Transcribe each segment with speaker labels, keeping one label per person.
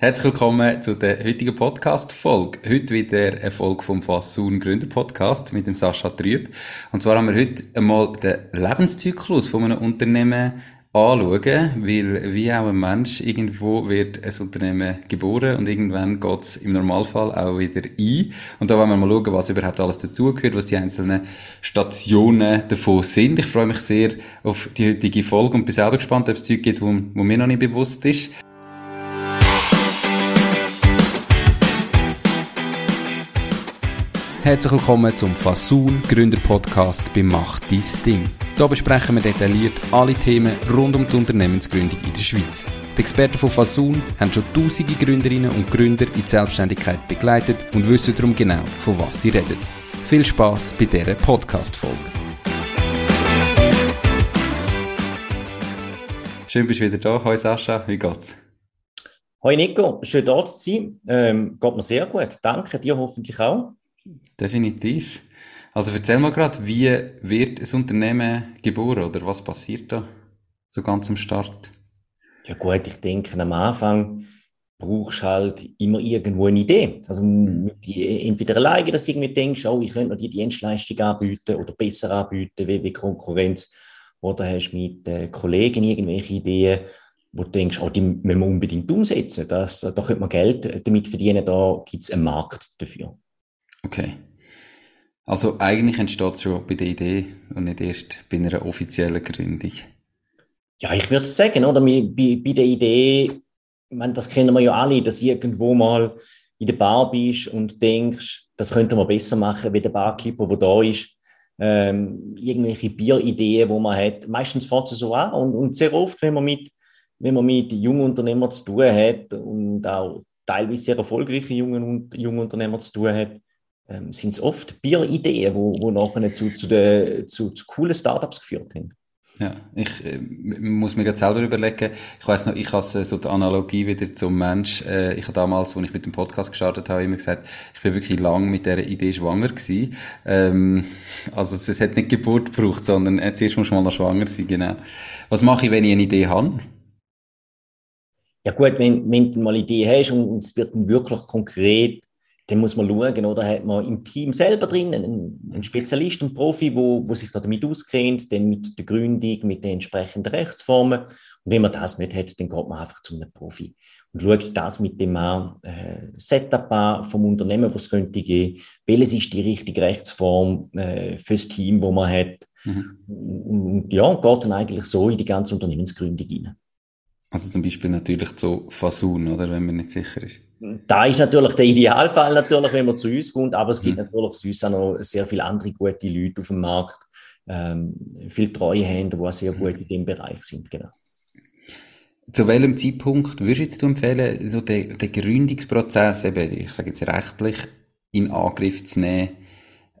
Speaker 1: Herzlich willkommen zu der heutigen Podcast-Folge. Heute wieder eine Folge vom Fassun Gründer Podcast mit dem Sascha Trüb. Und zwar haben wir heute einmal den Lebenszyklus von einem Unternehmen anschauen, weil wie auch ein Mensch, irgendwo wird ein Unternehmen geboren und irgendwann geht es im Normalfall auch wieder ein. Und da wollen wir mal schauen, was überhaupt alles dazugehört, was die einzelnen Stationen davon sind. Ich freue mich sehr auf die heutige Folge und bin selber gespannt, ob es Zeug gibt, wo, wo mir noch nicht bewusst ist. Herzlich willkommen zum Fasun Gründer Podcast bei Mach dein Ding. Hier besprechen wir detailliert alle Themen rund um die Unternehmensgründung in der Schweiz. Die Experten von Fasun haben schon tausende Gründerinnen und Gründer in die Selbstständigkeit begleitet und wissen darum genau, von was sie reden. Viel Spaß bei dieser Podcast-Folge. Schön, bist du wieder da. Hallo Sascha, wie geht's?
Speaker 2: Hallo Nico, schön da zu sein. Ähm, geht mir sehr gut. Danke, dir hoffentlich auch.
Speaker 1: Definitiv. Also erzähl mal gerade, wie wird ein Unternehmen geboren oder was passiert da so ganz am Start?
Speaker 2: Ja gut, ich denke, am Anfang brauchst du halt immer irgendwo eine Idee. Also mhm. entweder alleine, dass du irgendwie denkst, oh, ich könnte noch die Dienstleistung anbieten oder besser anbieten wie, wie Konkurrenz. Oder hast du mit äh, Kollegen irgendwelche Ideen, wo du denkst, oh, die müssen wir unbedingt umsetzen. Das, da könnte man Geld damit verdienen, da gibt es einen Markt dafür.
Speaker 1: Okay. Also eigentlich entsteht es schon bei der Idee und nicht erst bei einer offiziellen Gründung.
Speaker 2: Ja, ich würde sagen, oder? Bei, bei der Idee, meine, das kennen wir ja alle, dass irgendwo mal in der Bar bist und denkst, das könnte man besser machen wie der Barkeeper, der da ist. Ähm, irgendwelche Bierideen, wo man hat. Meistens fährt es so an und, und sehr oft, wenn man mit wenn man mit jungen Unternehmern zu tun hat und auch teilweise sehr erfolgreiche jungen, jungen Unternehmer zu tun hat, ähm, sind es oft Bierideen, wo, wo nachher zu, zu, de, zu, zu coolen Startups geführt haben.
Speaker 1: Ja, ich äh, muss mir gerade selber überlegen. Ich weiß noch, ich habe so die Analogie wieder zum Mensch. Äh, ich habe damals, als ich mit dem Podcast gestartet habe, immer gesagt, ich bin wirklich lang mit der Idee schwanger gewesen. Ähm, also es hat nicht Geburt gebraucht, sondern äh, zuerst muss man mal noch schwanger sein, genau. Was mache ich, wenn ich eine Idee habe?
Speaker 2: Ja gut, wenn, wenn du mal eine Idee hast und, und es wird dann wirklich konkret, dann muss man schauen, oder hat man im Team selber drin einen, einen Spezialist, einen Profi, wo, wo sich da damit auskennt, dann mit der Gründung, mit den entsprechenden Rechtsformen. Und wenn man das nicht hat, dann geht man einfach zu einem Profi und schaut das mit dem äh, Setup an vom Unternehmen, was es könnte geben, welches ist die richtige Rechtsform äh, fürs Team, wo man hat. Mhm. Und ja, geht dann eigentlich so in die ganze Unternehmensgründung hinein.
Speaker 1: Also zum Beispiel natürlich zu Fasun, oder, wenn man nicht sicher ist.
Speaker 2: Da ist natürlich der Idealfall, natürlich, wenn man zu uns kommt, aber es gibt mhm. natürlich sonst auch noch sehr viele andere gute Leute auf dem Markt, ähm, viele Treuhänder, die auch sehr gut in dem Bereich sind, genau.
Speaker 1: Zu welchem Zeitpunkt würdest du empfehlen, so den, den Gründungsprozess, eben, ich sage jetzt rechtlich, in Angriff zu nehmen,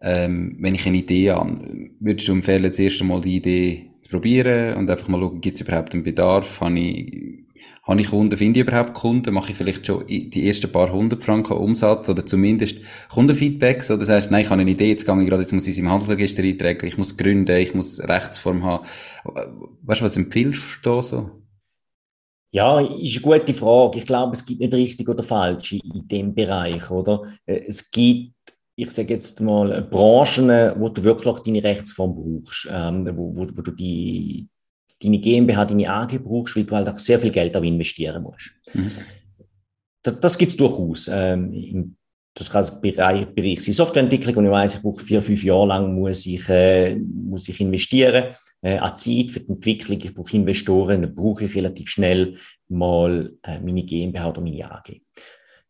Speaker 1: ähm, wenn ich eine Idee habe? Würdest du empfehlen, zuerst einmal die Idee zu probieren und einfach mal schauen, gibt es überhaupt einen Bedarf? Habe ich, habe ich Kunden? Finde ich überhaupt Kunden? Mache ich vielleicht schon die ersten paar hundert Franken Umsatz oder zumindest Kundenfeedbacks? Oder sagst nein, ich habe eine Idee, jetzt gehe ich gerade, jetzt muss ich es im Handelsregister eintragen, ich muss gründen, ich muss Rechtsform haben. Weißt du, was empfiehlst du da so?
Speaker 2: Ja, ist eine gute Frage. Ich glaube, es gibt nicht richtig oder falsch in dem Bereich, oder? Es gibt ich sage jetzt mal, Branchen, wo du wirklich deine Rechtsform brauchst, ähm, wo, wo, wo, du die, deine GmbH, deine AG brauchst, weil du halt auch sehr viel Geld auch investieren musst. Mhm. Das, das gibt es durchaus. Ähm, das kann Bereich, Bereich sein Softwareentwicklung und ich weiß, ich brauche vier, fünf Jahre lang muss ich, äh, muss ich investieren äh, an Zeit für die Entwicklung. Ich brauche Investoren, dann brauche ich relativ schnell mal äh, meine GmbH oder meine AG.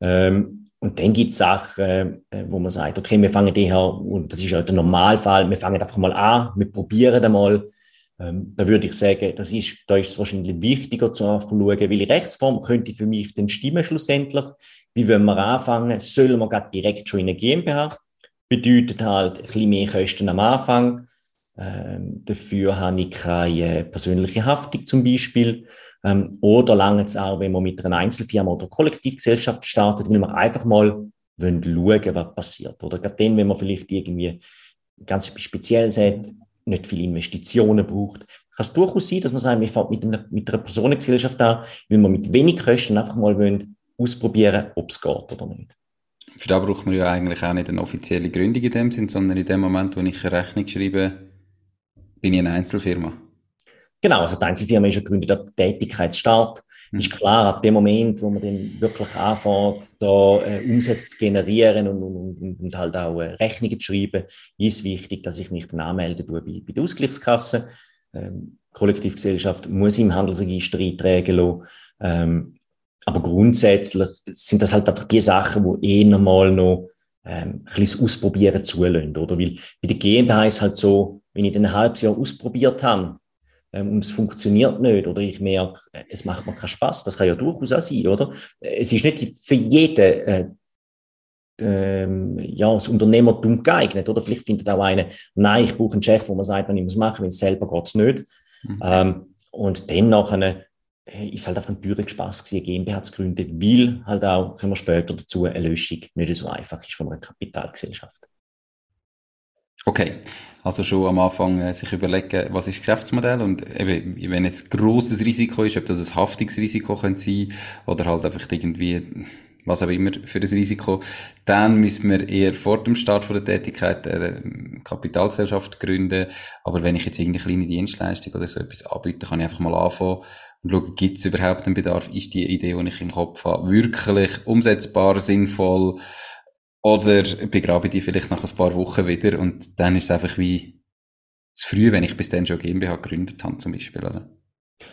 Speaker 2: Ähm, und dann gibt es Sachen, äh, wo man sagt, okay, wir fangen die her, und das ist halt der Normalfall, wir fangen einfach mal an, wir probieren einmal. Ähm, da würde ich sagen, das ist, da ist es wahrscheinlich wichtiger zu schauen, welche Rechtsform könnte für mich denn stimmen schlussendlich. Wie wollen wir anfangen? Sollen wir gerade direkt schon in eine GmbH? Bedeutet halt ein bisschen mehr Kosten am Anfang. Ähm, dafür habe ich keine persönliche Haftung zum Beispiel. Ähm, oder lange es auch, wenn man mit einer Einzelfirma oder Kollektivgesellschaft startet, weil man einfach mal schauen wollen, was passiert. Oder gerade dann, wenn man vielleicht irgendwie ganz speziell hat, nicht viele Investitionen braucht, kann es durchaus sein, dass man sagt, wir fangen mit einer, mit einer Personengesellschaft an, weil man mit wenig Kosten einfach mal wollen, ausprobieren, ob es geht oder nicht.
Speaker 1: Für das braucht man ja eigentlich auch nicht eine offizielle Gründung in dem Sinn, sondern in dem Moment, wo ich eine Rechnung schreibe, bin ich eine Einzelfirma.
Speaker 2: Genau, also die Einzelfirma ist ja gegründet ab Tätigkeitsstart. Mhm. Ist klar, ab dem Moment, wo man dann wirklich anfängt, da äh, Umsätze zu generieren und, und, und, halt auch äh, Rechnungen zu schreiben, ist wichtig, dass ich mich dann anmelde bei, bei der Ausgleichskasse. Ähm, Kollektivgesellschaft muss im Handelsregister eintragen lassen. Ähm, aber grundsätzlich sind das halt einfach die Sachen, die eh nochmal noch ähm, ein bisschen Ausprobieren zulassen, oder? Weil bei der GmbH ist halt so, wenn ich dann ein halbes Jahr ausprobiert habe, und es funktioniert nicht, oder ich merke, äh, es macht mir keinen Spaß, das kann ja durchaus auch sein, oder? Es ist nicht für jeden äh, ähm, ja, das Unternehmertum geeignet, oder? Vielleicht findet auch einer, nein, ich brauche einen Chef, wo man sagt, man muss machen, wenn es selber geht es nicht. Mhm. Ähm, und dann nachher äh, ist halt einfach ein teurer Spaß gewesen, GmbH zu gründen, weil halt auch, kommen wir später dazu, eine Löschung nicht so einfach ist von einer Kapitalgesellschaft.
Speaker 1: Okay, also schon am Anfang äh, sich überlegen, was ist Geschäftsmodell und eben, wenn es ein grosses Risiko ist, ob das ein Haftungsrisiko könnte sein oder halt einfach irgendwie was auch immer für das Risiko, dann müssen wir eher vor dem Start von der Tätigkeit eine Kapitalgesellschaft gründen. Aber wenn ich jetzt irgendeine kleine Dienstleistung oder so etwas anbiete, kann ich einfach mal anfangen und schauen, gibt es überhaupt einen Bedarf? Ist die Idee, die ich im Kopf habe, wirklich umsetzbar, sinnvoll? Oder begrabe ich die vielleicht nach ein paar Wochen wieder und dann ist es einfach wie zu früh, wenn ich bis dann schon GmbH gegründet habe, zum Beispiel, oder?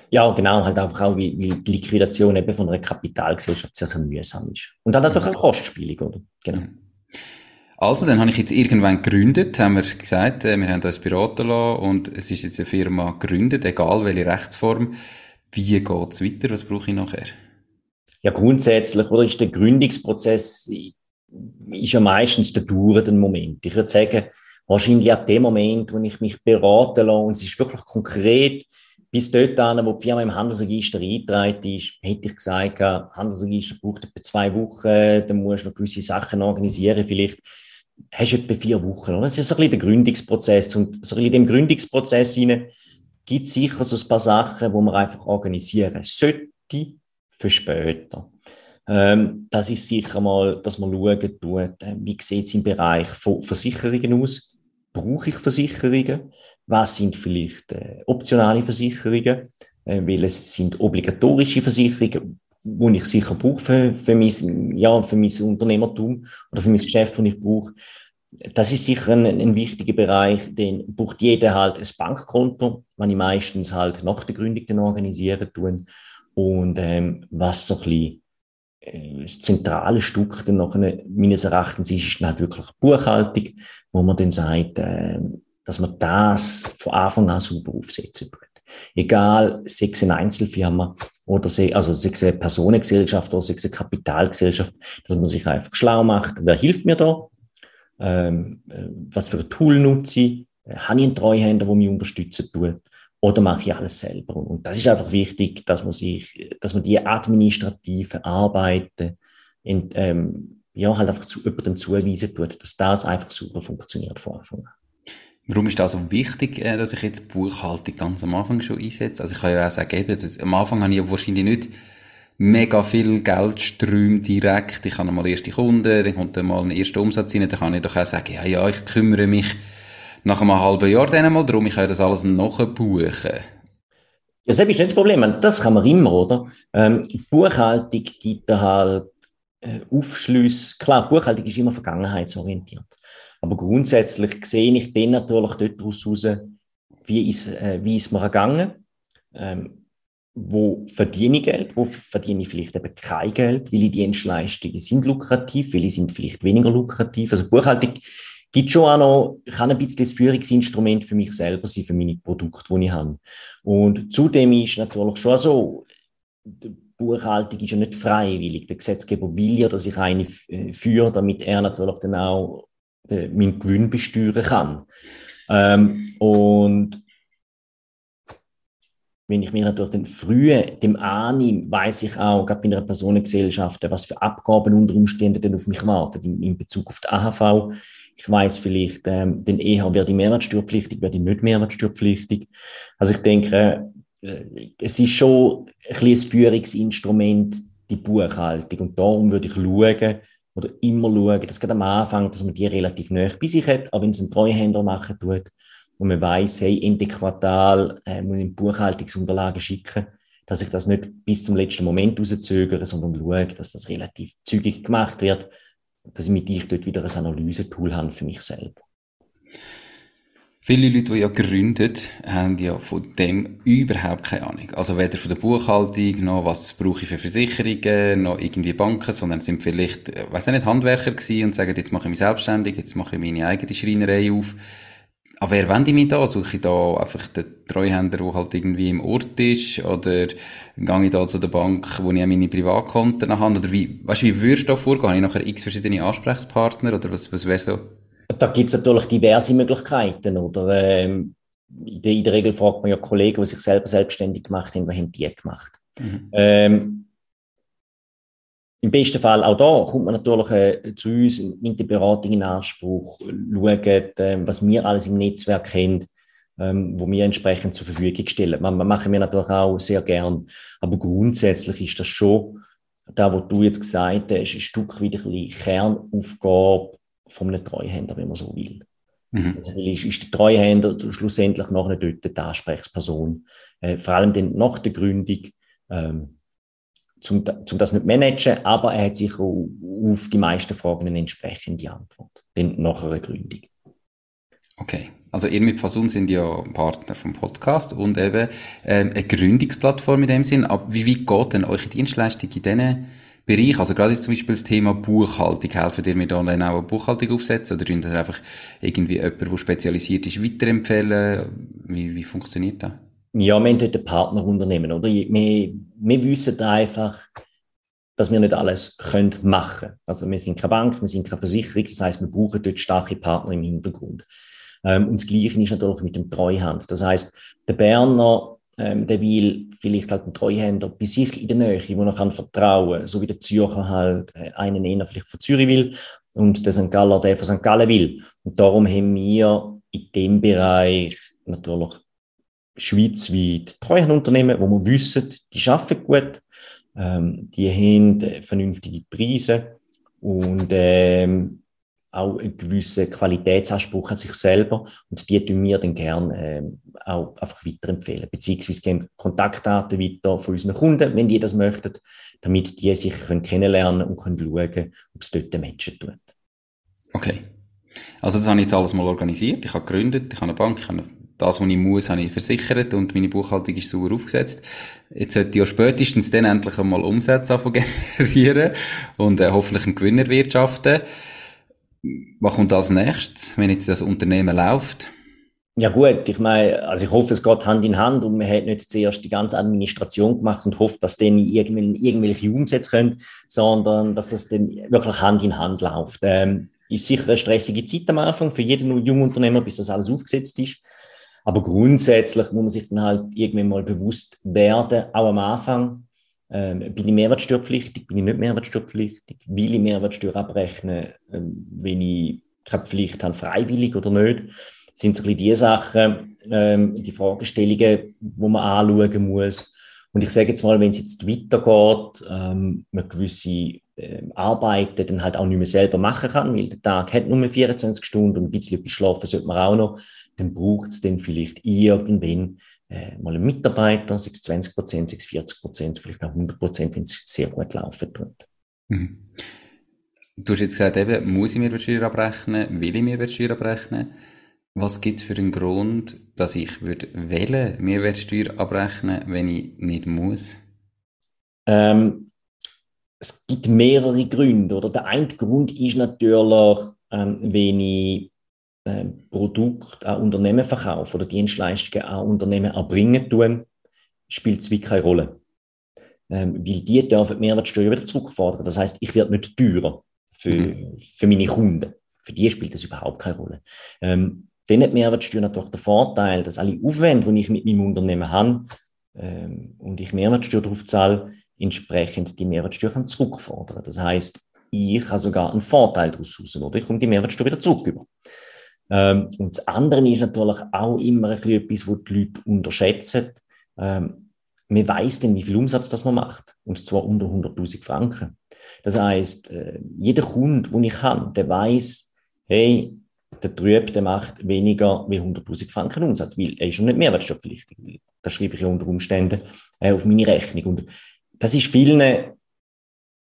Speaker 2: Ja, genau, halt einfach auch, wie, wie die Liquidation eben von einer Kapitalgesellschaft sehr, sehr mühsam ist. Und dann natürlich auch kostspielig, oder? Genau. Mhm.
Speaker 1: Also, dann habe ich jetzt irgendwann gegründet, haben wir gesagt, äh, wir haben uns beraten lassen und es ist jetzt eine Firma gegründet, egal welche Rechtsform. Wie geht es weiter? Was brauche ich nachher?
Speaker 2: Ja, grundsätzlich, oder ist der Gründungsprozess ist ja meistens der dauernde Moment. Ich würde sagen, wahrscheinlich ab dem Moment, wo ich mich beraten lasse und es ist wirklich konkret, bis dort an, wo die Firma im Handelsregister eingetragen ist, hätte ich gesagt, Handelsregister braucht etwa zwei Wochen, dann musst du noch gewisse Sachen organisieren, vielleicht hast du etwa vier Wochen. Oder? Das ist so ein bisschen der Gründungsprozess. Und so in dem Gründungsprozess gibt es sicher so ein paar Sachen, die man einfach organisieren sollte für später. Ähm, das ist sicher mal, dass man schauen tut, äh, wie sieht es im Bereich von Versicherungen aus? Brauche ich Versicherungen? Was sind vielleicht äh, optionale Versicherungen? Äh, weil es sind obligatorische Versicherungen, die ich sicher brauche für, für, mein, ja, für mein Unternehmertum oder für mein Geschäft, das ich brauche. Das ist sicher ein, ein wichtiger Bereich, den braucht jeder halt ein Bankkonto, was ich meistens halt nach der Gründung dann organisieren tun. Und ähm, was so ein bisschen das zentrale Stück dann nachher, meines Erachtens ist, ist dann halt wirklich Buchhaltung, wo man dann sagt, äh, dass man das von Anfang an super aufsetzen tut. Egal, sei es eine Einzelfirma oder sei, also sei es eine Personengesellschaft oder sei es eine Kapitalgesellschaft, dass man sich einfach schlau macht, wer hilft mir da, ähm, äh, was für ein Tool nutze ich, habe ich einen Treuhänder, der mich unterstützen tut oder mache ich alles selber? Und das ist einfach wichtig, dass man sich, dass man die administrative Arbeiten in, ähm, ja, halt einfach zu jemandem zuweisen tut, dass das einfach super funktioniert von Anfang an.
Speaker 1: Warum ist das so wichtig, äh, dass ich jetzt Buchhaltung ganz am Anfang schon einsetze? Also ich kann ja auch sagen, eben, das, am Anfang habe ich wahrscheinlich nicht mega viel Geldströme direkt. Ich habe mal erste Kunden, dann kommt dann mal ein erster Umsatz rein, dann kann ich doch auch sagen, ja, ja, ich kümmere mich nach einem halben Jahr dann einmal darum, ich kann das alles nachbuchen. Ja,
Speaker 2: das ist nicht das Problem. Das kann man immer, oder? Ähm, Buchhaltung gibt halt äh, Aufschlüsse. Klar, Buchhaltung ist immer vergangenheitsorientiert. Aber grundsätzlich sehe ich dann natürlich dort raus, wie ist, äh, wie ist mir gegangen, ähm, wo verdiene ich Geld, wo verdiene ich vielleicht eben kein Geld, welche Dienstleistungen sind lukrativ, welche sind vielleicht weniger lukrativ. Also Buchhaltung gibt schon auch noch, kann ein bisschen das Führungsinstrument für mich selber sein, für meine Produkte, die ich habe. Und zudem ist natürlich schon so, die Buchhaltung ist ja nicht freiwillig. Der Gesetzgeber will ja, dass ich eine äh, führe, damit er natürlich dann auch äh, meinen Gewinn besteuern kann. Ähm, und wenn ich mir natürlich den frühen dem annehme, weiß ich auch, gerade bei einer Personengesellschaft, was für Abgaben unter Umständen denn auf mich warten in, in Bezug auf die AHV ich weiß vielleicht, ähm, den eher werde ich mehrwertsteuerpflichtig, werde ich nicht mehrwertsteuerpflichtig. Also ich denke, äh, es ist schon ein, ein Führungsinstrument, die Buchhaltung. Und darum würde ich schauen, oder immer schauen, dass gerade am Anfang, dass man die relativ nah bei sich hat, aber wenn es ein Treuhänder machen tut, und man weiß, hey, Ende Quartal äh, muss ich Buchhaltungsunterlagen schicken, dass ich das nicht bis zum letzten Moment rauszögere, sondern schaue, dass das relativ zügig gemacht wird, dass ich ich dort wieder ein Analysetool habe für mich selber.
Speaker 1: Viele Leute, die ja gründen, haben ja von dem überhaupt keine Ahnung. Also weder von der Buchhaltung, noch was brauche ich für Versicherungen, noch irgendwie Banken, sondern sind vielleicht, äh, weiß nicht, Handwerker gewesen und sagen, jetzt mache ich mich selbstständig, jetzt mache ich meine eigene Schreinerei auf. Aber wer wende ich mich da? Suche ich da einfach den Treuhänder, der halt irgendwie im Ort ist? Oder gehe ich da zu der Bank, wo ich meine Privatkonten habe? Oder wie, weißt du, wie würdest du da vorgehen? Habe ich nachher x verschiedene Ansprechpartner? Oder was, was wäre so?
Speaker 2: Da gibt es natürlich diverse Möglichkeiten. Oder, ähm, in, der, in, der, Regel fragt man ja Kollegen, die sich selber selbstständig gemacht haben, was haben die gemacht? Mhm. Ähm, Im besten Fall auch da kommt man natürlich äh, zu uns mit der Beratung in Anspruch, schaut, äh, was wir alles im Netzwerk haben, ähm, wo wir entsprechend zur Verfügung stellen. Man, man machen wir natürlich auch sehr gern. Aber grundsätzlich ist das schon, da, was du jetzt gesagt hast, ein Stück weit ein Kernaufgabe von einem Treuhänder, wenn man so will. Mhm. Also ist, ist der Treuhänder schlussendlich noch eine dort die Ansprechperson, äh, vor allem dann nach der Gründung, ähm, zum, zum das nicht managen, aber er hat sicher auf die meisten Fragen eine entsprechende Antwort, nach einer Gründung.
Speaker 1: Okay, also ihr mit Fasun sind ja Partner vom Podcast und eben ähm, eine Gründungsplattform in dem Sinn. Aber wie weit geht denn eure Dienstleistung in diesen Bereich, also gerade jetzt zum Beispiel das Thema Buchhaltung, helfen mir da dann auch eine Buchhaltung aufsetzen oder tun das einfach irgendwie jemand, der spezialisiert ist, weiterempfehlen? Wie, wie funktioniert das?
Speaker 2: Ja, wir haben dort ein Partnerunternehmen, oder? Wir, wir wissen einfach, dass wir nicht alles können machen können. Also wir sind keine Bank, wir sind keine Versicherung, das heißt, wir brauchen dort starke Partner im Hintergrund. Ähm, und das Gleiche ist natürlich mit dem Treuhand. Das heißt, der Berner ähm, der will vielleicht halt einen Treuhänder bei sich in der Nähe, wo er kann vertrauen, so wie der Zürcher halt äh, einen eher vielleicht von Zürich will und der St. Galler der von St. Gallen will. Und darum haben wir in dem Bereich natürlich schweizweit Treuhandunternehmen, wo wir wissen, die arbeiten gut, ähm, die haben äh, vernünftige Preise und ähm, auch einen gewissen Qualitätsanspruch an sich selber und die tun wir dann gerne äh, auch einfach weiterempfehlen, beziehungsweise geben Kontaktdaten weiter von unseren Kunden, wenn die das möchten, damit die sich können kennenlernen und können schauen, ob es dort matchen tut.
Speaker 1: Okay. Also das habe ich jetzt alles mal organisiert, ich habe gegründet, ich habe eine Bank, ich habe das, was ich muss, habe ich versichert und meine Buchhaltung ist sauber aufgesetzt. Jetzt sollte ich ja spätestens dann endlich einmal Umsätze generieren und äh, hoffentlich einen Gewinn erwirtschaften. Was kommt als nächstes, wenn jetzt das Unternehmen läuft?
Speaker 2: Ja gut, ich meine, also ich hoffe, es geht Hand in Hand und man hat nicht zuerst die ganze Administration gemacht und hofft, dass dann irgendwelche Umsätze können, sondern dass das dann wirklich Hand in Hand läuft. Ähm, ist sicher eine stressige Zeit am Anfang für jeden Jungunternehmer, bis das alles aufgesetzt ist. Aber grundsätzlich muss man sich dann halt irgendwann mal bewusst werden, auch am Anfang, ähm, bin ich mehrwertsteuerpflichtig, bin ich nicht mehrwertsteuerpflichtig, will ich Mehrwertsteuer abrechnen, ähm, wenn ich keine Pflicht habe, freiwillig oder nicht, sind so ein bisschen die Sachen, ähm, die Fragestellungen, die man anschauen muss. Und ich sage jetzt mal, wenn es jetzt weitergeht, ähm, man gewisse ähm, Arbeiten dann halt auch nicht mehr selber machen kann, weil der Tag hat nur 24 Stunden und ein bisschen schlafen sollte man auch noch, dann braucht es dann vielleicht irgendwann äh, mal einen Mitarbeiter, 6 20 Prozent, 6 40 Prozent, vielleicht auch 100 Prozent, wenn es sehr gut laufen tut. Mhm.
Speaker 1: Du hast jetzt gesagt, eben, muss ich Mehrwertsteuer abrechnen, will ich Mehrwertsteuer abrechnen? Was gibt es für einen Grund, dass ich würde wählen, Mehrwertsteuer abrechnen, wenn ich nicht muss?
Speaker 2: Ähm, es gibt mehrere Gründe. Oder? Der eine Grund ist natürlich, ähm, wenn ich äh, Produkt an Unternehmen verkaufen oder Dienstleistungen an Unternehmen erbringen tun, spielt es wie keine Rolle. Ähm, weil die dürfen die Mehrwertsteuer wieder zurückfordern. Das heißt, ich werde nicht teurer für, mhm. für meine Kunden. Für die spielt das überhaupt keine Rolle. Ähm, dann hat die Mehrwertsteuer natürlich den Vorteil, dass alle Aufwände, die ich mit meinem Unternehmen habe ähm, und ich Mehrwertsteuer darauf zahle, entsprechend die Mehrwertsteuer zurückfordern. Das heißt, ich habe sogar einen Vorteil daraus raus, oder? Ich komme die Mehrwertsteuer wieder zurück über. Ähm, und das andere ist natürlich auch immer ein bisschen etwas, was die Leute unterschätzen. Ähm, man weiß dann, wie viel Umsatz das man macht. Und zwar unter 100.000 Franken. Das heißt, äh, jeder Kunde, den ich habe, der weiß, hey, der Trüb, der macht weniger wie 100.000 Franken Umsatz, weil er ist schon nicht mehrwertsteuerpflichtig. Das schreibe ich ja unter Umständen äh, auf meine Rechnung. Und das ist vielen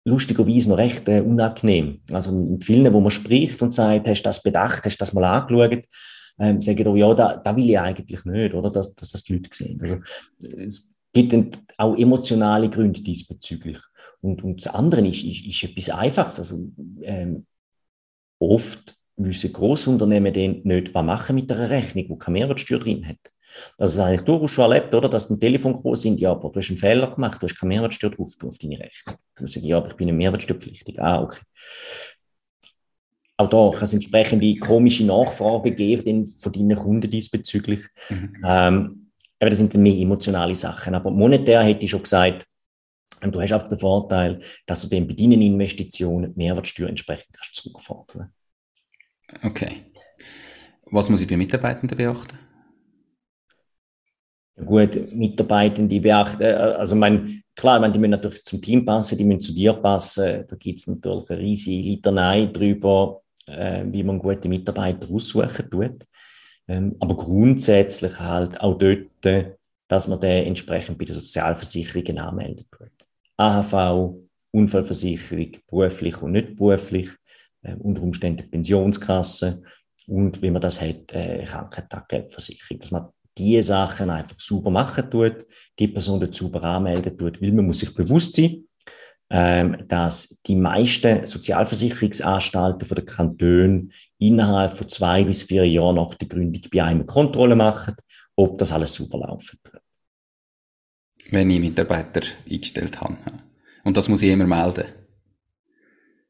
Speaker 2: lustigerweise noch recht äh, unangenehm. Also in vielen, wo man spricht und sagt, hast du das bedacht, hast du das mal angeschaut, ähm, sagen doch, ja, da, da will ich eigentlich nicht, oder, dass, dass das die Leute sehen. Also es gibt auch emotionale Gründe diesbezüglich. Und, und das andere ist, ist, ist etwas Einfaches. Also ähm, oft wissen Großunternehmen dann nicht, was machen mit einer Rechnung, die keine Mehrwertsteuer drin hat. Das ist eigentlich durchaus schon erlebt, oder? Dass ein Telefon groß sind, ja, aber du hast einen Fehler gemacht, du hast keine Mehrwertsteuer drauf auf deine Rechnung. Dann sage ich, ja, aber ich bin eine Mehrwertsteuerpflichtig. Ah, okay. Auch da kann es entsprechende komische Nachfragen geben von deinen Kunden diesbezüglich. Mhm. Ähm, aber das sind dann mehr emotionale Sachen. Aber monetär hätte ich schon gesagt, du hast auch den Vorteil, dass du dann bei deinen Investitionen die Mehrwertsteuer entsprechend kannst zurückfordern
Speaker 1: Okay. Was muss ich bei Mitarbeitenden beachten?
Speaker 2: Gut, Mitarbeitende beachten, äh, also mein, klar, meine, die müssen natürlich zum Team passen, die müssen zu dir passen. Da gibt es natürlich eine riesige Litanei drüber, äh, wie man gute Mitarbeiter aussuchen tut. Ähm, aber grundsätzlich halt auch dort, dass man den entsprechend bei den Sozialversicherungen anmeldet. AHV, Unfallversicherung, beruflich und nicht beruflich, äh, unter Umständen Pensionskasse und wie man das hat, äh, Krankentaggeldversicherung, dass man diese Sachen einfach super machen tut, die Person dort super anmelden tut, weil man muss sich bewusst sein, ähm, dass die meisten Sozialversicherungsanstalten von der Kanton innerhalb von zwei bis vier Jahren nach der Gründung bei einem Kontrolle machen, ob das alles super laufen wird.
Speaker 1: Wenn ich Mitarbeiter eingestellt habe. Und das muss ich immer melden.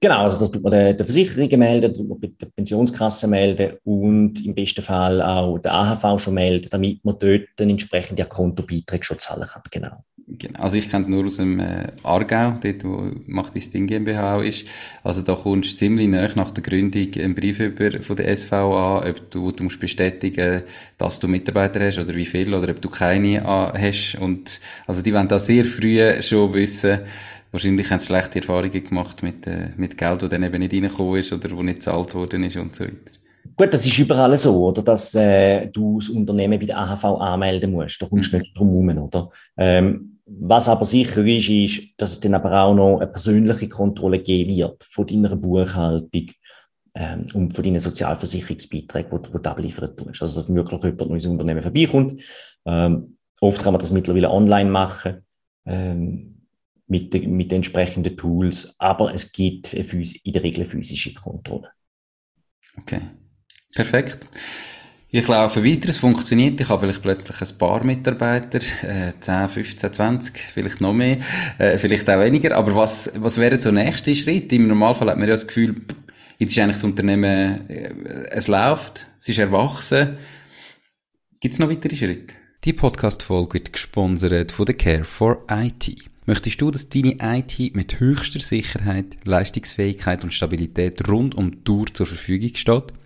Speaker 2: Genau, also das tut man der, der Versicherung melden, tut man der Pensionskasse melden und im besten Fall auch der AHV schon melden, damit man dort dann entsprechend ja Kontobeiträge schon zahlen kann. Genau.
Speaker 1: Genau. Also ich kenne es nur aus dem äh, Aargau, dort wo macht das Ding GmbH auch ist. Also da kommst du ziemlich nah nach der Gründung einen Brief über von der SVA, ob du, du musst bestätigen, dass du Mitarbeiter hast oder wie viel oder ob du keine hast. Und also die wollen da sehr früh schon wissen, wahrscheinlich haben sie schlechte Erfahrungen gemacht mit, äh, mit Geld, das dann eben nicht reingekommen ist oder wo nicht gezahlt worden ist und so weiter.
Speaker 2: Gut, das ist überall so, oder? Dass äh, du das Unternehmen bei der AHV anmelden musst. Da kommst du mhm. nicht drum herum, oder? Ähm, was aber sicher ist, ist, dass es dann aber auch noch eine persönliche Kontrolle geben wird von deiner Buchhaltung ähm, und von deinen Sozialversicherungsbeiträgen, die, du abliefern tust. Also, dass wirklich jemand in unser Unternehmen vorbeikommt. Ähm, oft kann man das mittlerweile online machen. Ähm, mit, de, mit den entsprechenden Tools, aber es gibt in der Regel physische Kontrolle.
Speaker 1: Okay, perfekt. Ich laufe weiter, es funktioniert. Ich habe vielleicht plötzlich ein paar Mitarbeiter, äh, 10, 15, 20, vielleicht noch mehr, äh, vielleicht auch weniger. Aber was, was wäre so der nächste Schritt? Im Normalfall hat man ja das Gefühl, jetzt ist eigentlich das Unternehmen, äh, es läuft, es ist erwachsen. Gibt es noch weitere Schritte? Die Podcast-Folge wird gesponsert von der Care for IT. Möchtest du, dass deine IT mit höchster Sicherheit, Leistungsfähigkeit und Stabilität rund um die Tour zur Verfügung steht?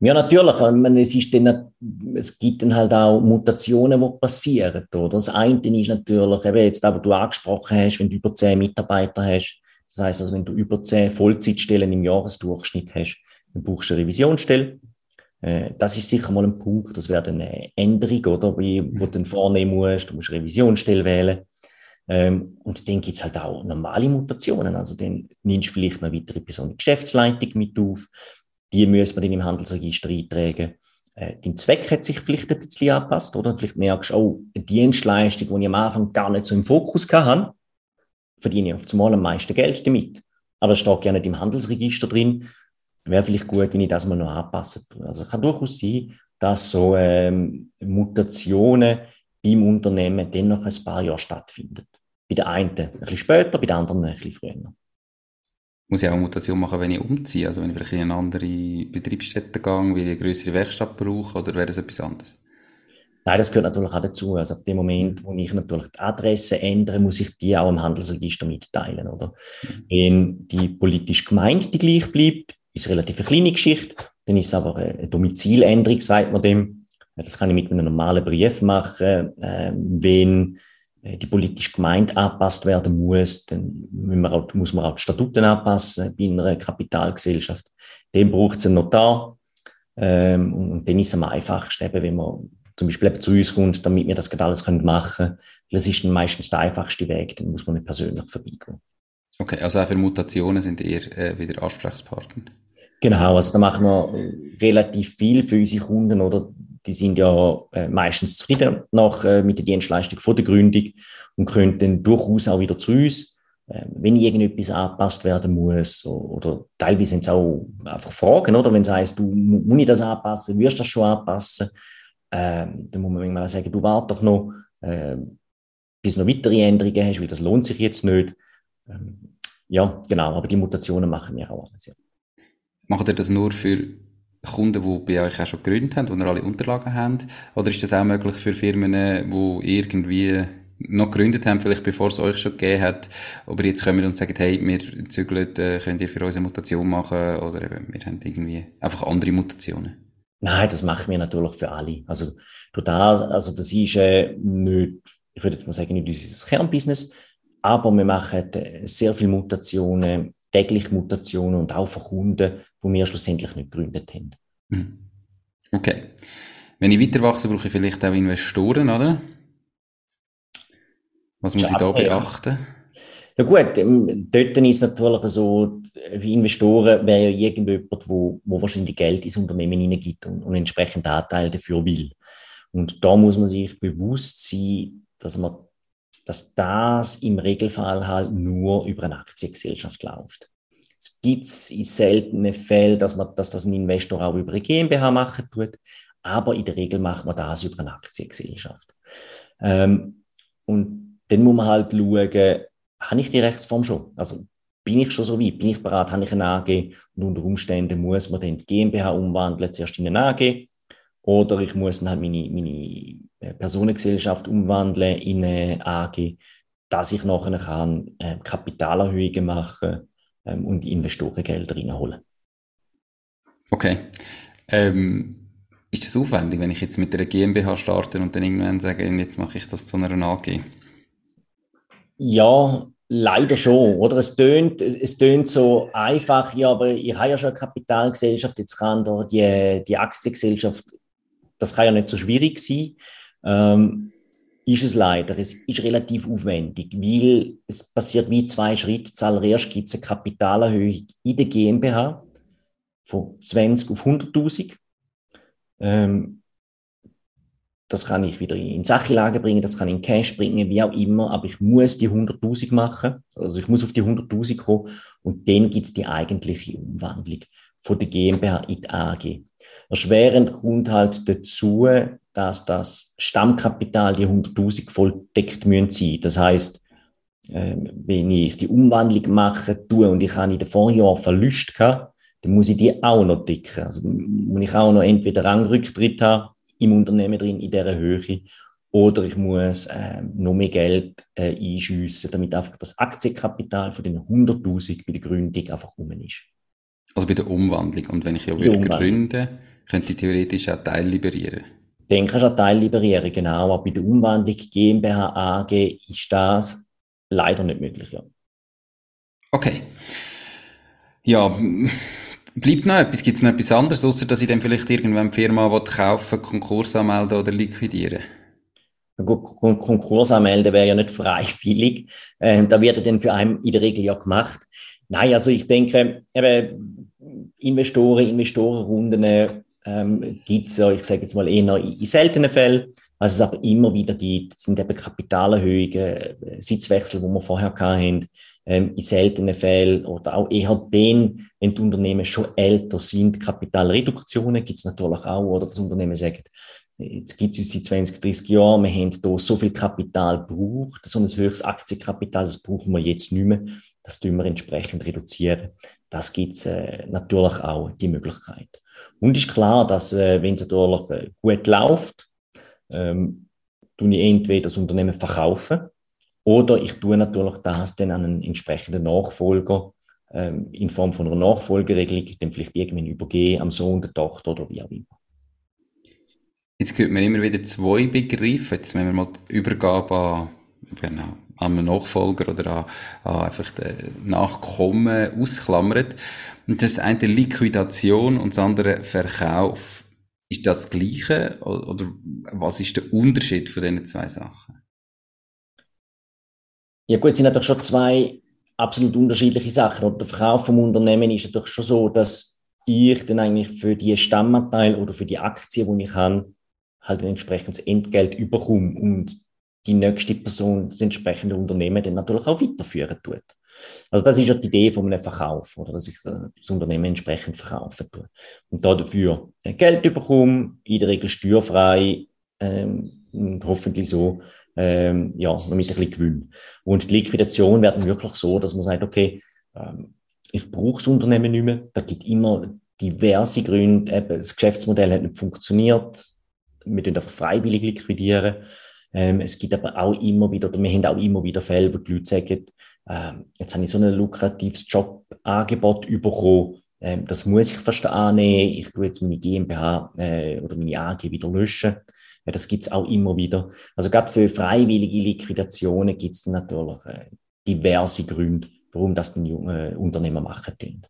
Speaker 2: ja, natürlich. meine, es, ist dann, es gibt dann halt auch Mutationen, die passieren. Oder? Das eine ist natürlich, eben jetzt, was du angesprochen hast, wenn du über zehn Mitarbeiter hast. Das heißt also, wenn du über zehn Vollzeitstellen im Jahresdurchschnitt hast, dann brauchst du eine Revisionsstelle. Äh, das ist sicher mal ein Punkt. Das wäre eine Änderung, oder? Wie, wo du dann vornehmen musst. Du musst eine Revisionsstelle wählen. Ähm, und dann gibt es halt auch normale Mutationen. Also dann nimmst du vielleicht noch weitere Personen Geschäftsleitung mit auf die müssen wir dann im Handelsregister eintragen. Äh, dein Zweck hat sich vielleicht ein bisschen angepasst, oder? Vielleicht merkst du, oh, eine Dienstleistung, die ich am Anfang gar nicht so im Fokus hatte, verdiene ich auf einmal am meisten Geld damit. Aber es steht gerne im Handelsregister drin. Wäre vielleicht gut, wenn ich das mal noch anpassen tue. Also es kann durchaus sein, dass so ähm, Mutationen beim Unternehmen dann noch ein paar Jahre stattfinden. Bei der einen ein bisschen später, bei der anderen ein bisschen früher.
Speaker 1: Muss ich auch eine Mutation machen, wenn ich umziehe? Also wenn ich vielleicht in eine andere Betriebsstätte gehe, weil ich eine größere Werkstatt brauche, oder wäre das etwas anderes?
Speaker 2: Nein, das gehört natürlich auch dazu. Also ab dem Moment, wo ich natürlich die Adresse ändere, muss ich die auch im Handelsregister mitteilen, oder? Mhm. Wenn die politisch Gemeinde die gleich bleibt, ist relativ eine kleine Geschichte. Dann ist es aber eine Domiziländerung, sagt man dem. Das kann ich mit einem normalen Brief machen. Ähm, wenn die politische Gemeinde angepasst werden muss, dann man auch, muss man auch die Statuten anpassen bei einer Kapitalgesellschaft. Dann braucht es einen Notar. Ähm, und dann ist es am einfachsten, eben, wenn man zum Beispiel eben zu uns kommt, damit wir das gerade alles machen können. Das ist dann meistens der einfachste Weg, dann muss man nicht persönlich vorbeigehen.
Speaker 1: Okay, also auch für Mutationen sind ihr äh, wieder Ansprechpartner?
Speaker 2: Genau, also da machen wir relativ viel für unsere Kunden, oder? Die sind ja äh, meistens zufrieden nach, äh, mit der Dienstleistung vor der Gründung und können dann durchaus auch wieder zu uns, äh, wenn irgendetwas angepasst werden muss oder teilweise sind es auch einfach Fragen, oder? Wenn es heißt, du muss ich das anpassen, wirst das schon anpassen? ähm, dann muss man manchmal sagen, du warte doch noch, ähm, bis du noch weitere Änderungen hast, weil das lohnt sich jetzt nicht. Ähm, ja, genau, aber die Mutationen machen wir auch alles. Ja.
Speaker 1: Macht ihr das nur für Kunden, die bei euch auch schon gegründet haben, die alle Unterlagen haben? Oder ist das auch möglich für Firmen, die irgendwie noch gegründet haben, vielleicht bevor es euch schon gegeben hat, aber jetzt kommen und sagen, hey, wir zügeln, äh, könnt ihr für uns eine Mutation machen oder eben, wir haben irgendwie einfach andere Mutationen?
Speaker 2: Nein, das machen wir natürlich für alle. Also, das, also das ist äh, nicht, ich würde jetzt mal sagen, nicht unser Kernbusiness, aber wir machen äh, sehr viele Mutationen, täglich Mutationen und auch für Kunden, die wir schlussendlich nicht gegründet haben.
Speaker 1: Hm. Okay. Wenn ich weiter wachse, brauche ich vielleicht auch Investoren, oder? Was muss ich da beachten? Ja.
Speaker 2: Gut, ähm, dort ist es natürlich so, wie Investoren wäre ja irgendjemand, wo, wo wahrscheinlich Geld ins Unternehmen hineingibt und, und entsprechend Anteil dafür will. Und da muss man sich bewusst sein, dass man dass das im Regelfall halt nur über eine Aktiengesellschaft läuft. Es gibt in seltenen Fällen, dass, man, dass das ein Investor auch über eine GmbH machen tut, aber in der Regel macht man das über eine Aktiengesellschaft. Ähm, und dann muss man halt schauen, habe ich die Rechtsform schon? Also bin ich schon so weit? Bin ich bereit? Habe ich eine AG? Und unter Umständen muss man dann die GmbH umwandeln, zuerst in eine AG. Oder ich muss dann halt meine, meine äh, Personengesellschaft umwandeln in eine AG, dass ich nachher kann, äh, Kapitalerhöhungen machen ähm, und Investorengelder reinholen.
Speaker 1: Okay. Ähm, ist das aufwendig, wenn ich jetzt mit der GmbH starte und dann irgendwann sage, jetzt mache ich das zu einer AG?
Speaker 2: Ja, leider schon, oder? Es tönt, es tönt so einfach, ja, aber ich habe ja schon eine Kapitalgesellschaft, jetzt kann da die, die Aktiengesellschaft, das kann ja nicht so schwierig sein. Ähm, ist es leider. Es ist relativ aufwendig, weil es passiert wie zwei Schritte. Zuallererst gibt es eine Kapitalerhöhung in der GmbH von 20 auf 100.000. Ähm, das kann ich wieder in Sachlage bringen, das kann ich in Cash bringen, wie auch immer, aber ich muss die 100.000 machen, also ich muss auf die 100.000 kommen und dann gibt es die eigentliche Umwandlung von der GmbH in die AG. Erschwerend kommt halt dazu, dass das Stammkapital, die 100.000 volldeckt müssen sein. Das heißt, ähm, wenn ich die Umwandlung mache, tue und ich habe in den Vorjahren Verluste gehabt, dann muss ich die auch noch decken. Also muss ich auch noch entweder Rangrücktritt haben im Unternehmen drin in dieser Höhe oder ich muss äh, noch mehr Geld äh, einschiessen, damit einfach das Aktienkapital von den 100.000 bei der Gründung einfach rum ist.
Speaker 1: Also bei der Umwandlung. Und wenn ich ja würde gründen, könnte ich theoretisch auch Teil liberieren.
Speaker 2: Dann kannst du auch Teil liberieren, genau. Aber bei der Umwandlung GmbH AG ist das leider nicht möglich, ja.
Speaker 1: Okay. Ja, Bleibt noch etwas? Gibt es noch etwas anderes, außer dass ich dann vielleicht irgendwann die Firma kaufen Konkurs anmelden oder liquidieren?
Speaker 2: Konkurs anmelden wäre ja nicht freiwillig. Ähm, da wird dann für einen in der Regel ja gemacht. Nein, also ich denke, eben Investoren, Investorenrunden ähm, gibt es ja, ich sage jetzt mal eher in seltenen Fällen. Was es aber immer wieder gibt, sind eben Kapitalerhöhungen, äh, Sitzwechsel, wo wir vorher hatten, ähm, in seltenen Fällen oder auch eher den, wenn die Unternehmen schon älter sind, Kapitalreduktionen gibt es natürlich auch, oder das Unternehmen sagt, jetzt gibt es uns seit 20, 30 Jahren, wir haben hier so viel Kapital gebraucht, so ein höchstes Aktienkapital, das brauchen wir jetzt nicht mehr, das tun wir entsprechend reduzieren. Das gibt es äh, natürlich auch, die Möglichkeit. Und ist klar, dass äh, wenn es natürlich äh, gut läuft, ähm, ich entweder das Unternehmen verkaufen oder ich tue natürlich das dann an einen entsprechenden Nachfolger ähm, in Form von einer Nachfolgeregelung, dann vielleicht irgendwann übergehen am Sohn, der Tochter oder wie auch immer.
Speaker 1: Jetzt hört man immer wieder zwei Begriffe. Jetzt, wenn wir mal die Übergabe an, genau, an einen Nachfolger oder an, an einfach Nachkommen ausklammert. Und das eine Liquidation und das andere Verkauf. Ist das, Gleiche oder was ist der Unterschied von diesen zwei Sachen?
Speaker 2: Ja gut, es sind natürlich schon zwei absolut unterschiedliche Sachen. Und der Verkauf vom Unternehmen ist natürlich schon so, dass ich dann eigentlich für die Stammanteil oder für die Aktie, die ich habe, halt ein entsprechendes Entgelt überkomme und die nächste Person das entsprechende Unternehmen dann natürlich auch weiterführen tut. Also das ist ja die Idee von einem Verkauf, oder dass ich das Unternehmen entsprechend verkaufen tue. Und da dafür Geld bekomme, in der Regel steuerfrei ähm, hoffentlich so, ähm, ja, mit ein bisschen Gewinn. Und die Liquidation wird wirklich so, dass man sagt, okay, ähm, ich brauche das Unternehmen nicht mehr. Da gibt immer diverse Gründe. Eben, das Geschäftsmodell hat nicht funktioniert. Wir tun einfach freiwillig liquidieren. Ähm, es gibt aber auch immer wieder, oder wir haben auch immer wieder Fälle, wo die Leute sagen, ähm, jetzt habe ich so ein lukratives Jobangebot bekommen, ähm, das muss ich fast annehmen, ich tue jetzt meine GmbH äh, oder meine AG wieder löschen. Ja, das gibt's auch immer wieder. Also gerade für freiwillige Liquidationen gibt's natürlich äh, diverse Gründe, warum das die äh, Unternehmer machen
Speaker 1: tun.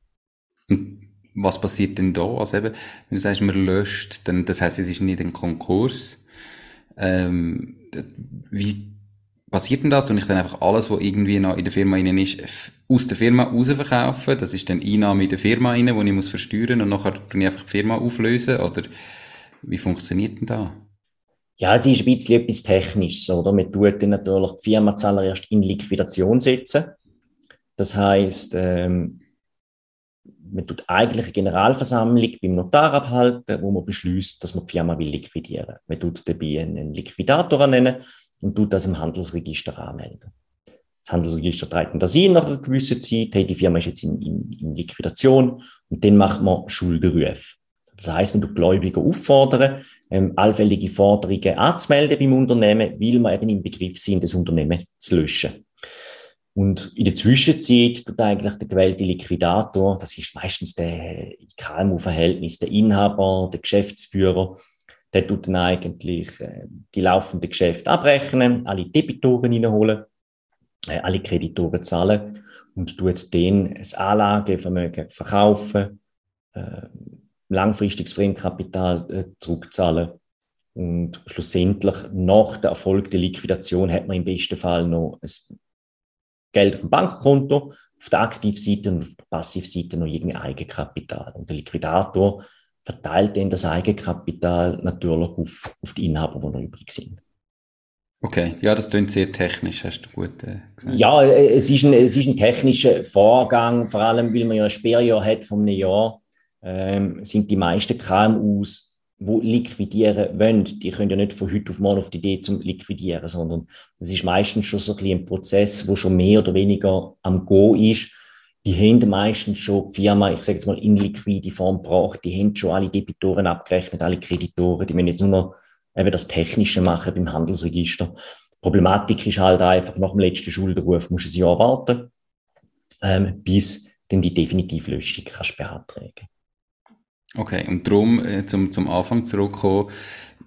Speaker 1: Was passiert denn da? Also eben, wenn du sagst, man löscht, dann, das heißt, es ist nicht ein Konkurs. Ähm, wie passiert denn das? Und ich dann einfach alles, was irgendwie noch in der Firma innen ist, aus der Firma rausverkaufen? Das ist dann Einnahme in der Firma rein, die ich muss versteuern und nachher tue einfach die Firma auflösen? Oder wie funktioniert denn das?
Speaker 2: Ja, es ist ein bisschen etwas Technisches, oder? Man tut dann natürlich die Firma zuallererst in Liquidation setzen. Das heißt, ähm, man tut eigentlich eine Generalversammlung beim Notar abhalten, wo man beschließt, dass man die Firma will liquidieren. Man tut dabei einen Liquidator annennen und tut das im Handelsregister anmelden. Das Handelsregister trägt das ein nach einer gewissen Zeit, hey, die Firma ist jetzt in, in, in Liquidation und dann macht man Schuldenrufe. Das heißt, wenn du Gläubiger auffordern, ähm, allfällige Forderungen anzumelden beim Unternehmen, weil wir eben im Begriff sind, das Unternehmen zu löschen. Und in der Zwischenzeit tut eigentlich der gewählte Liquidator, das ist meistens der KMU-Verhältnis, der Inhaber, der Geschäftsführer, der tut dann eigentlich äh, die laufenden Geschäfte abrechnen, alle Debitoren reinholen, äh, alle Kreditoren zahlen und tut dann das Anlagevermögen verkaufen, äh, langfristiges Fremdkapital äh, zurückzahlen. Und schlussendlich nach der erfolgten Liquidation hat man im besten Fall noch ein Geld auf dem Bankkonto, auf der Aktivseite und auf der Passivseite noch irgendein Eigenkapital. Und der Liquidator verteilt dann das Eigenkapital natürlich auf, auf die Inhaber, die noch übrig sind.
Speaker 1: Okay, ja, das klingt sehr technisch, hast du gut äh,
Speaker 2: gesagt. Ja, äh, es ist, ein, es ist ein technischer Vorgang, vor allem weil man ja ein Sperrjahr hat von einem Jahr ähm, sind die meisten KMUs, die liquidieren wollen, die können ja nicht von heute auf morgen auf die Idee zum Liquidieren, sondern es ist meistens schon so ein, ein Prozess, wo schon mehr oder weniger am Go ist. Die haben meistens schon die Firma, ich sage jetzt mal, in liquide Form gebracht, die haben schon alle Debitoren abgerechnet, alle Kreditoren, die müssen jetzt nur noch eben das Technische machen beim Handelsregister. Die Problematik ist halt einfach, nach dem letzten Schuldenruf musst du ein Jahr warten, ähm, bis dann die definitive Löschung kannst beantragen
Speaker 1: Okay, und darum, äh, zum, zum Anfang zurückkommen,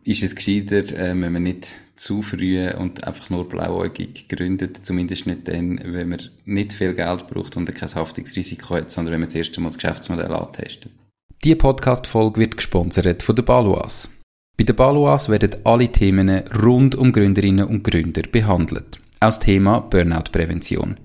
Speaker 1: ist es gescheiter, äh, wenn man nicht zu früh und einfach nur blauäugig gründet, zumindest nicht dann, wenn man nicht viel Geld braucht und kein Haftungsrisiko hat, sondern wenn man das erste Mal das Geschäftsmodell antestet. Diese Podcast-Folge wird gesponsert von der Baluas. Bei der Baluas werden alle Themen rund um Gründerinnen und Gründer behandelt. Auch das Thema Burnout-Prävention.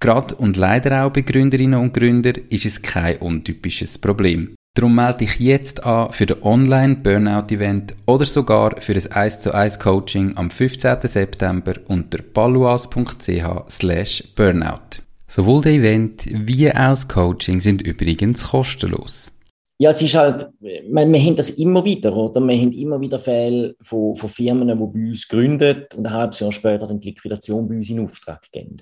Speaker 1: Gerade und leider auch bei Gründerinnen und Gründern ist es kein untypisches Problem. Darum melde dich jetzt an für den Online-Burnout-Event oder sogar für das 1 zu 1 Coaching am 15. September unter paluas.ch slash burnout. Sowohl der Event wie auch das Coaching sind übrigens kostenlos.
Speaker 2: Ja, es ist halt, wir, wir haben das immer wieder, oder? Wir haben immer wieder Fälle von, von Firmen, die bei uns gründen und ein halbes Jahr später dann die Liquidation bei uns in Auftrag geben.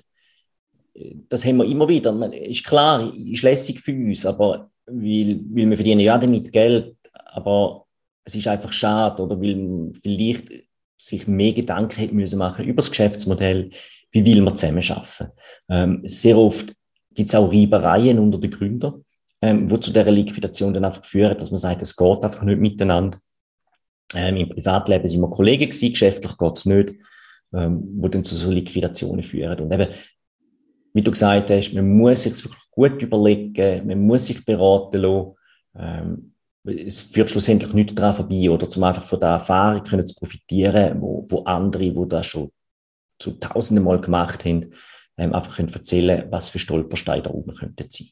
Speaker 2: Das haben wir immer wieder. Ist klar, ist lässig für uns, aber weil, weil wir verdienen ja damit Geld, aber es ist einfach schade, oder? Weil vielleicht sich mehr Gedanken hätte müssen machen über das Geschäftsmodell, wie will man zusammen arbeiten. Ähm, sehr oft gibt es auch Reibereien unter den Gründern ähm, wo zu der Liquidation dann einfach führen, dass man sagt, es geht einfach nicht miteinander. Ähm, Im Privatleben sind wir Kollegen gewesen, geschäftlich geht es nicht, ähm, wo dann zu so Liquidationen führen. Und eben, wie du gesagt hast, man muss sich wirklich gut überlegen, man muss sich beraten lassen. Ähm, es führt schlussendlich nicht daran vorbei, oder zum einfach von der Erfahrung können zu profitieren, wo, wo andere, wo das schon zu tausenden Mal gemacht haben, ähm, einfach können erzählen, was für Stolpersteine da oben könnten sein.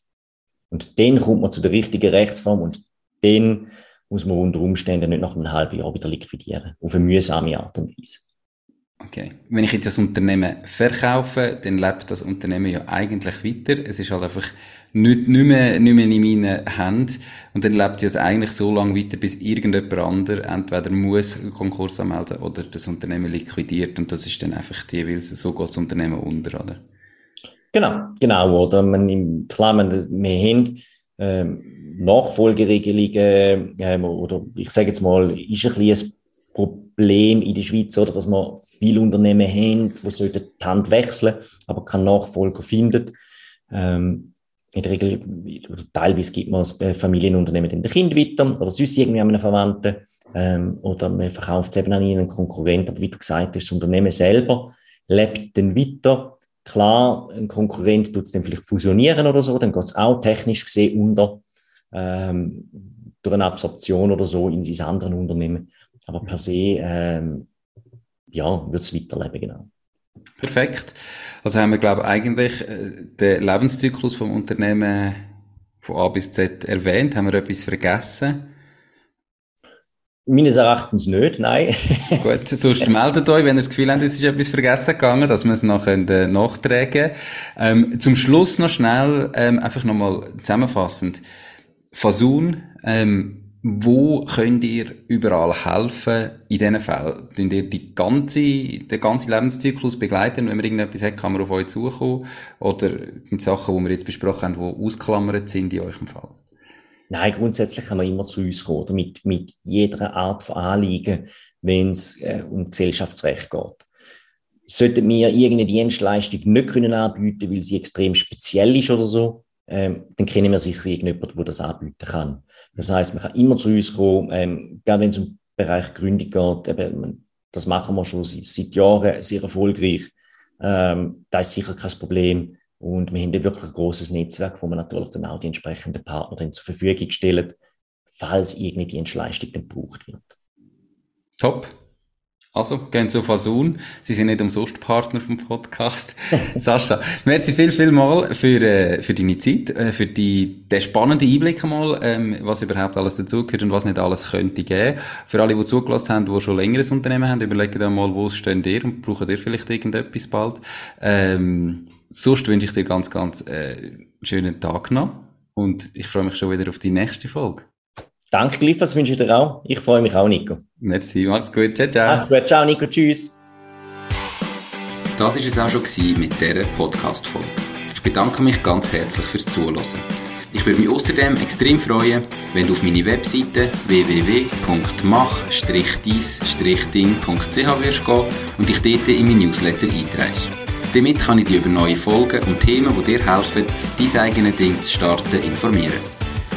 Speaker 2: Und dann kommt man zu der richtigen Rechtsform und dann muss man unter Umständen nicht nach einem halben Jahr wieder liquidieren. Auf eine mühsame Art und Weise.
Speaker 1: Okay. Wenn ich jetzt das Unternehmen verkaufe, dann lebt das Unternehmen ja eigentlich weiter. Es ist halt einfach nicht, nicht, mehr, nicht mehr in meinen Händen. Und dann lebt es eigentlich so lange weiter, bis irgendjemand anderes entweder muss Konkurs anmelden oder das Unternehmen liquidiert. Und das ist dann einfach die, weil so geht das Unternehmen unter, oder?
Speaker 2: Genau, genau. Oder man, klar, man, wir haben ähm, Nachfolgeregelungen, ähm, oder ich sage jetzt mal, ist ein bisschen ein Problem in der Schweiz, oder, dass wir viele Unternehmen haben, die die Hand wechseln, aber keinen Nachfolger finden. Ähm, in der Regel, teilweise gibt man das Familienunternehmen den Kind weiter oder sonst irgendwie an einen Verwandten. Ähm, oder man verkauft es eben an einen Konkurrenten. Aber wie du gesagt hast, das Unternehmen selber lebt dann weiter Klar, ein Konkurrent tut es dann vielleicht fusionieren oder so, dann geht es auch technisch gesehen unter ähm, durch eine Absorption oder so in dieses anderen Unternehmen. Aber per se, ähm, ja, wird es weiterleben, genau.
Speaker 1: Perfekt. Also haben wir, glaube ich, eigentlich äh, den Lebenszyklus vom Unternehmen von A bis Z erwähnt. Haben wir etwas vergessen?
Speaker 2: Meines Erachtens nicht, nein.
Speaker 1: Gut, sonst meldet euch, wenn ihr das Gefühl habt, es ist etwas vergessen gegangen, dass wir es noch äh, nachtragen ähm, Zum Schluss noch schnell, ähm, einfach nochmal zusammenfassend. Fasun, ähm, wo könnt ihr überall helfen in diesen Fällen? Könnt ihr die ganze, den ganzen Lebenszyklus begleiten? Wenn man irgendetwas hat, kann man auf euch zukommen? Oder sind Sachen, die wir jetzt besprochen haben, die ausklammert sind in eurem Fall?
Speaker 2: Nein, grundsätzlich kann man immer zu uns kommen, oder mit, mit jeder Art von Anliegen, wenn es äh, um Gesellschaftsrecht geht. Sollten wir irgendeine Dienstleistung nicht können anbieten, weil sie extrem speziell ist oder so, ähm, dann kennen wir sicher irgendjemanden, der das anbieten kann. Das heißt, man kann immer zu uns kommen, ähm, gerade wenn es um den Bereich Gründung geht, eben, das machen wir schon seit, seit Jahren sehr erfolgreich. Ähm, da ist sicher kein Problem. Und wir haben da wirklich ein großes Netzwerk, wo wir natürlich dann auch die entsprechenden Partner zur Verfügung stellen, falls irgendeine Dienstleistung dann gebraucht wird.
Speaker 1: Top. Also, gehen zu Fasun. Sie sind nicht umsonst Partner vom Podcast. Sascha, merci viel, viel mal für, äh, für deine Zeit, äh, für die, den spannenden Einblick mal, ähm, was überhaupt alles dazugehört und was nicht alles könnte geben. Für alle, die zugelassen haben, die schon länger ein Unternehmen haben, überlegen dann mal, wo steht ihr und brauchen ihr vielleicht irgendetwas bald. Ähm, sonst wünsche ich dir ganz, ganz äh, schönen Tag noch und ich freue mich schon wieder auf die nächste Folge.
Speaker 2: Danke, das wünsche ich dir auch. Ich freue mich auch, Nico.
Speaker 1: Merci, mach's gut. Ciao, ciao.
Speaker 2: Mach's gut, ciao, Nico, tschüss.
Speaker 1: Das war es auch schon mit dieser Podcast-Folge. Ich bedanke mich ganz herzlich fürs Zuhören. Ich würde mich außerdem extrem freuen, wenn du auf meine Webseite www.mach-dies-ding.ch wirst gehen und dich dort in mein Newsletter einträgst. Damit kann ich dich über neue Folgen und Themen, die dir helfen, dein eigenes Ding zu starten, informieren.